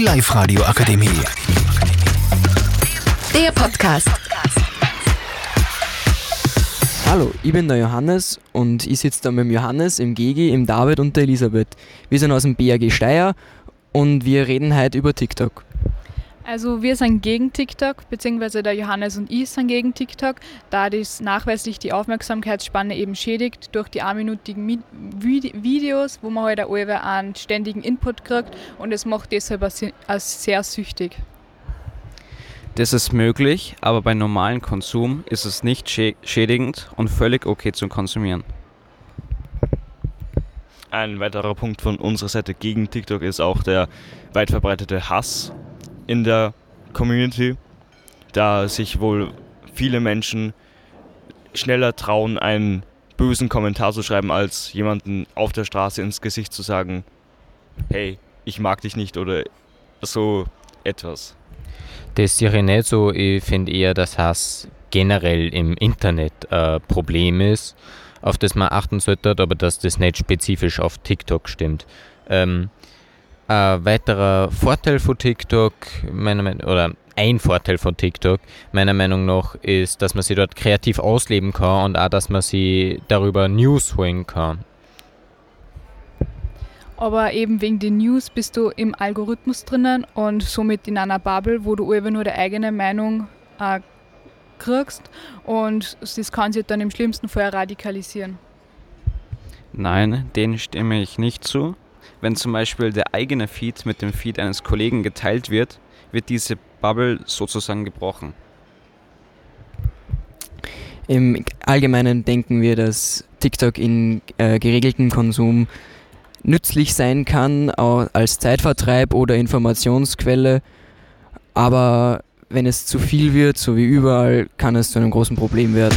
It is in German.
Die Live-Radio Akademie. Der Podcast. Hallo, ich bin der Johannes und ich sitze da mit dem Johannes, im Gegi, im David und der Elisabeth. Wir sind aus dem BAG Steyr und wir reden heute über TikTok. Also wir sind gegen TikTok, beziehungsweise der Johannes und ich sind gegen TikTok, da das nachweislich die Aufmerksamkeitsspanne eben schädigt durch die einminütigen Mi- Vide- Videos, wo man halt auch einen ständigen Input kriegt und es macht deshalb auch sehr süchtig. Das ist möglich, aber bei normalen Konsum ist es nicht schä- schädigend und völlig okay zu konsumieren. Ein weiterer Punkt von unserer Seite gegen TikTok ist auch der weit verbreitete Hass in der Community, da sich wohl viele Menschen schneller trauen, einen bösen Kommentar zu schreiben, als jemanden auf der Straße ins Gesicht zu sagen, hey, ich mag dich nicht oder so etwas. Das sehe ich nicht so. Ich finde eher, dass Hass generell im Internet ein Problem ist, auf das man achten sollte, aber dass das nicht spezifisch auf TikTok stimmt. Ähm, ein weiterer Vorteil von TikTok, meiner Meinung oder ein Vorteil von TikTok, meiner Meinung nach, ist, dass man sich dort kreativ ausleben kann und auch, dass man sich darüber News holen kann. Aber eben wegen den News bist du im Algorithmus drinnen und somit in einer Bubble, wo du einfach nur deine eigene Meinung äh, kriegst und das kann sich dann im schlimmsten Fall radikalisieren. Nein, denen stimme ich nicht zu. Wenn zum Beispiel der eigene Feed mit dem Feed eines Kollegen geteilt wird, wird diese Bubble sozusagen gebrochen. Im Allgemeinen denken wir, dass TikTok in äh, geregelten Konsum nützlich sein kann, auch als Zeitvertreib oder Informationsquelle. Aber wenn es zu viel wird, so wie überall, kann es zu einem großen Problem werden.